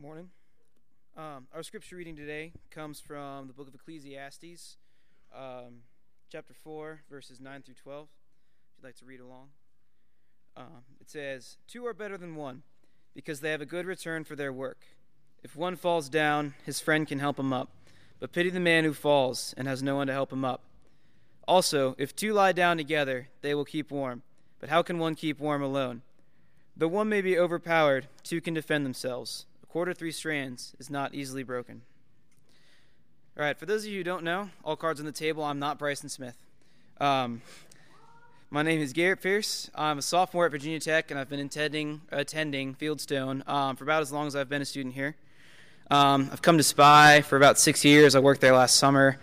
Morning. Um, our scripture reading today comes from the book of Ecclesiastes, um, chapter 4, verses 9 through 12. If you'd like to read along, um, it says, Two are better than one, because they have a good return for their work. If one falls down, his friend can help him up, but pity the man who falls and has no one to help him up. Also, if two lie down together, they will keep warm. But how can one keep warm alone? Though one may be overpowered, two can defend themselves quarter three strands is not easily broken. All right, for those of you who don't know, all cards on the table, I'm not Bryson Smith. Um, my name is Garrett Pierce. I'm a sophomore at Virginia Tech, and I've been attending, attending Fieldstone um, for about as long as I've been a student here. Um, I've come to SPY for about six years. I worked there last summer.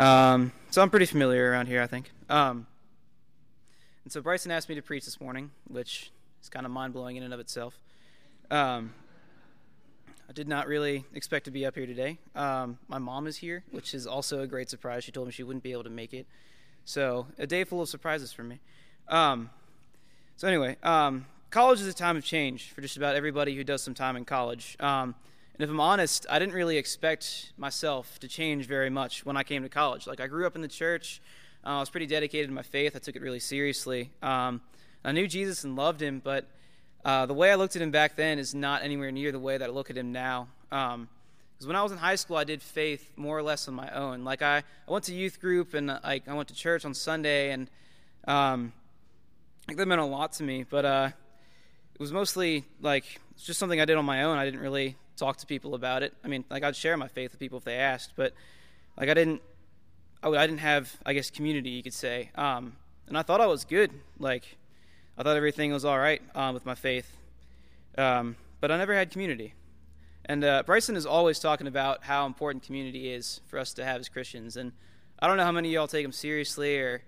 Um, so I'm pretty familiar around here, I think. Um, and so Bryson asked me to preach this morning, which is kind of mind blowing in and of itself. Um, I did not really expect to be up here today. Um, my mom is here, which is also a great surprise. She told me she wouldn't be able to make it. So, a day full of surprises for me. Um, so, anyway, um, college is a time of change for just about everybody who does some time in college. Um, and if I'm honest, I didn't really expect myself to change very much when I came to college. Like, I grew up in the church, uh, I was pretty dedicated to my faith, I took it really seriously. Um, I knew Jesus and loved him, but uh, the way I looked at him back then is not anywhere near the way that I look at him now. Because um, when I was in high school, I did faith more or less on my own. Like I, I went to youth group and like I went to church on Sunday, and um, like that meant a lot to me. But uh, it was mostly like it's just something I did on my own. I didn't really talk to people about it. I mean, like I'd share my faith with people if they asked, but like I didn't, I, I didn't have, I guess, community you could say. Um, and I thought I was good. Like I thought everything was all right um, with my faith, um, but I never had community. And uh, Bryson is always talking about how important community is for us to have as Christians. And I don't know how many of y'all take him seriously or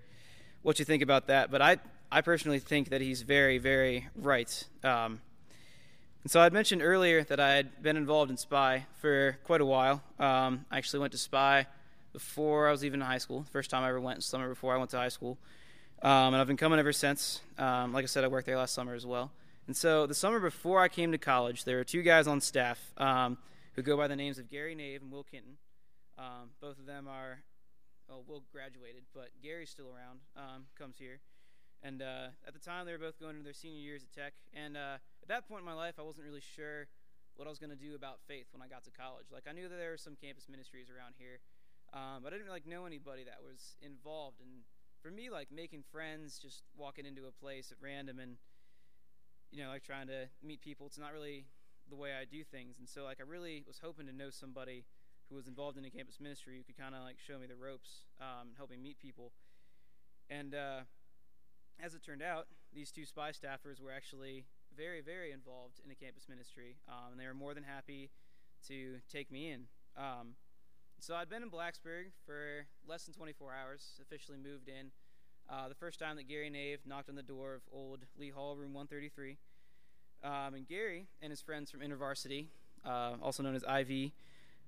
what you think about that, but I, I personally think that he's very, very right. Um, and so I'd mentioned earlier that I had been involved in SPY for quite a while. Um, I actually went to SPY before I was even in high school. First time I ever went, summer before I went to high school. Um, and I've been coming ever since. Um, like I said, I worked there last summer as well. And so the summer before I came to college, there were two guys on staff um, who go by the names of Gary Nave and Will Kenton. Um, both of them are, well, Will graduated, but Gary's still around, um, comes here. And uh, at the time, they were both going into their senior years at Tech. And uh, at that point in my life, I wasn't really sure what I was going to do about faith when I got to college. Like, I knew that there were some campus ministries around here, um, but I didn't like know anybody that was involved in for me, like making friends, just walking into a place at random and, you know, like trying to meet people, it's not really the way I do things. And so, like, I really was hoping to know somebody who was involved in a campus ministry who could kind of like show me the ropes, um, help me meet people. And uh, as it turned out, these two SPY staffers were actually very, very involved in a campus ministry, um, and they were more than happy to take me in. Um, so I'd been in Blacksburg for less than 24 hours, officially moved in. Uh, the first time that Gary Nave knocked on the door of old Lee Hall, room 133. Um, and Gary and his friends from InterVarsity, uh, also known as Ivy,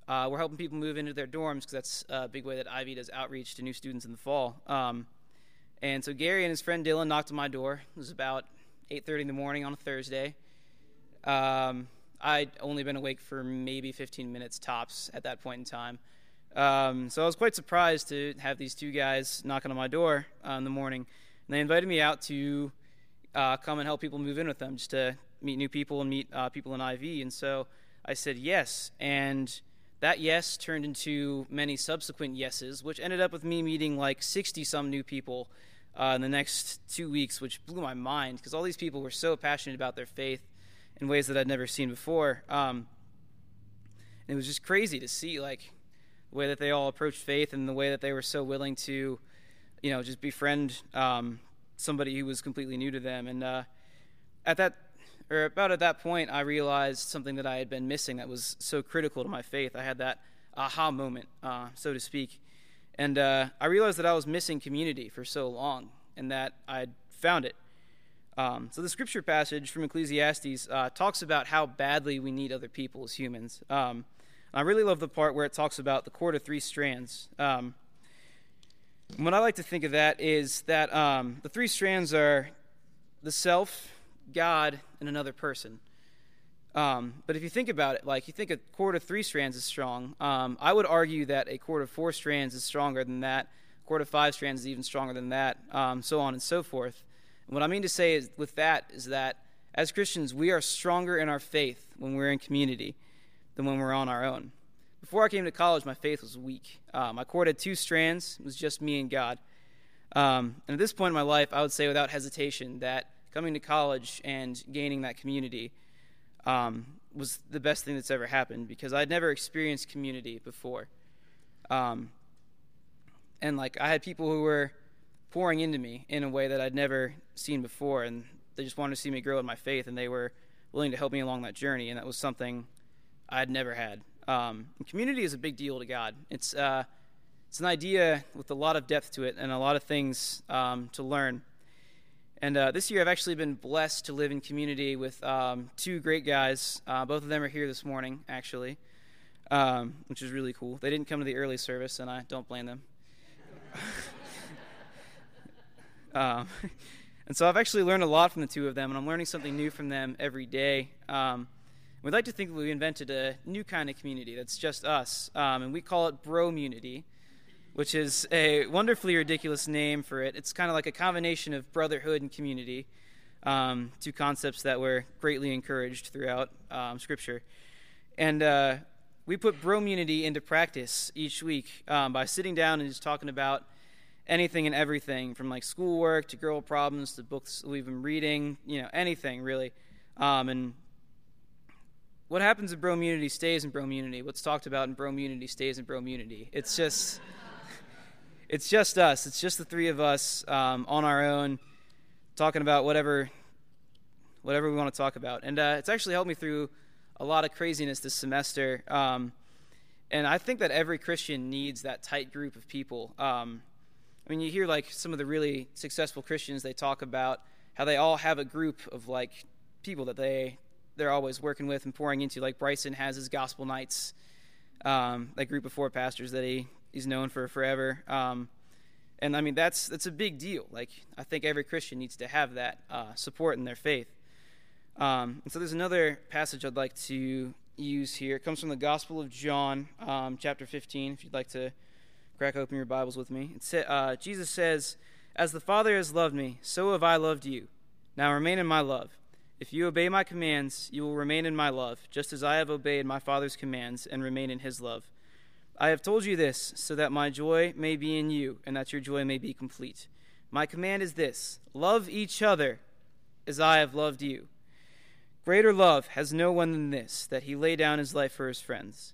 uh, were helping people move into their dorms because that's a big way that Ivy does outreach to new students in the fall. Um, and so Gary and his friend Dylan knocked on my door. It was about 8:30 in the morning on a Thursday. Um, I'd only been awake for maybe 15 minutes tops at that point in time. Um, so I was quite surprised to have these two guys knocking on my door uh, in the morning. And they invited me out to uh, come and help people move in with them, just to meet new people and meet uh, people in IV. And so I said yes. And that yes turned into many subsequent yeses, which ended up with me meeting like 60 some new people uh, in the next two weeks, which blew my mind because all these people were so passionate about their faith in ways that I'd never seen before. Um, it was just crazy to see like the way that they all approached faith and the way that they were so willing to, you know, just befriend um, somebody who was completely new to them. And uh, at that, or about at that point, I realized something that I had been missing that was so critical to my faith. I had that aha moment, uh, so to speak. And uh, I realized that I was missing community for so long and that I'd found it. Um, so the scripture passage from Ecclesiastes uh, talks about how badly we need other people as humans. Um, I really love the part where it talks about the cord of three strands. Um, what I like to think of that is that um, the three strands are the self, God, and another person. Um, but if you think about it, like you think a cord of three strands is strong, um, I would argue that a cord of four strands is stronger than that. A cord of five strands is even stronger than that, um, so on and so forth. And what I mean to say is, with that is that as Christians, we are stronger in our faith when we're in community than when we're on our own. Before I came to college, my faith was weak. Uh, my cord had two strands; it was just me and God. Um, and at this point in my life, I would say without hesitation that coming to college and gaining that community um, was the best thing that's ever happened because I'd never experienced community before. Um, and like I had people who were pouring into me in a way that I'd never seen before, and they just wanted to see me grow in my faith, and they were willing to help me along that journey, and that was something I'd never had. Um, community is a big deal to God. It's uh, it's an idea with a lot of depth to it and a lot of things um, to learn. And uh, this year, I've actually been blessed to live in community with um, two great guys. Uh, both of them are here this morning, actually, um, which is really cool. They didn't come to the early service, and I don't blame them. um, and so I've actually learned a lot from the two of them, and I'm learning something new from them every day. Um, we'd like to think that we invented a new kind of community that's just us, um, and we call it Bro Community which is a wonderfully ridiculous name for it. It's kind of like a combination of brotherhood and community, um, two concepts that were greatly encouraged throughout um, Scripture. And uh, we put bromunity into practice each week um, by sitting down and just talking about anything and everything from like schoolwork to girl problems to books we've been reading, you know, anything really. Um, and what happens in bromunity stays in bromunity. What's talked about in bromunity stays in bromunity. It's just it's just us. It's just the three of us um, on our own, talking about whatever, whatever we want to talk about. And uh, it's actually helped me through a lot of craziness this semester. Um, and I think that every Christian needs that tight group of people. Um, I mean, you hear like some of the really successful Christians. They talk about how they all have a group of like people that they they're always working with and pouring into. Like Bryson has his gospel nights, um, that group of four pastors that he he's known for forever. Um, and I mean that's that's a big deal. Like I think every Christian needs to have that uh, support in their faith. Um, and so there's another passage I'd like to use here. It comes from the Gospel of John, um, chapter 15. If you'd like to crack open your Bibles with me, uh, Jesus says, "As the Father has loved me, so have I loved you. Now remain in my love. If you obey my commands, you will remain in my love, just as I have obeyed my Father's commands and remain in His love." I have told you this so that my joy may be in you and that your joy may be complete. My command is this love each other as I have loved you. Greater love has no one than this, that he lay down his life for his friends.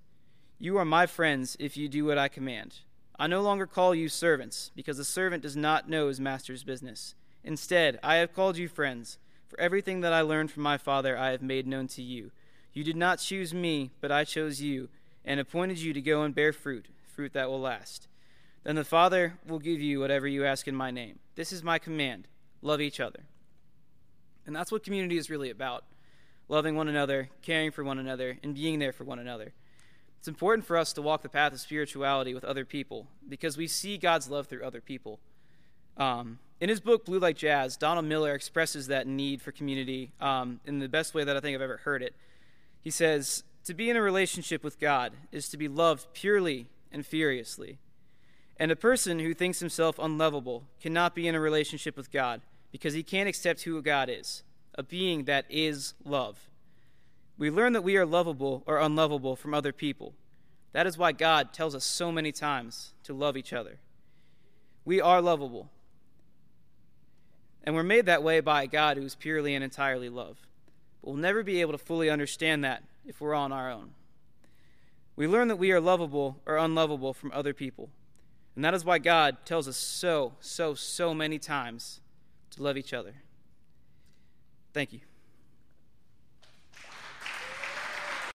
You are my friends if you do what I command. I no longer call you servants, because a servant does not know his master's business. Instead, I have called you friends, for everything that I learned from my Father I have made known to you. You did not choose me, but I chose you and appointed you to go and bear fruit, fruit that will last. Then the Father will give you whatever you ask in my name. This is my command love each other. And that's what community is really about loving one another, caring for one another, and being there for one another. It's important for us to walk the path of spirituality with other people because we see God's love through other people. Um, in his book, Blue Like Jazz, Donald Miller expresses that need for community um, in the best way that I think I've ever heard it. He says, to be in a relationship with God is to be loved purely and furiously. And a person who thinks himself unlovable cannot be in a relationship with God because he can't accept who God is, a being that is love. We learn that we are lovable or unlovable from other people. That is why God tells us so many times to love each other. We are lovable. And we're made that way by a God who is purely and entirely love. But we'll never be able to fully understand that if we're on our own. We learn that we are lovable or unlovable from other people. And that is why God tells us so, so, so many times to love each other. Thank you.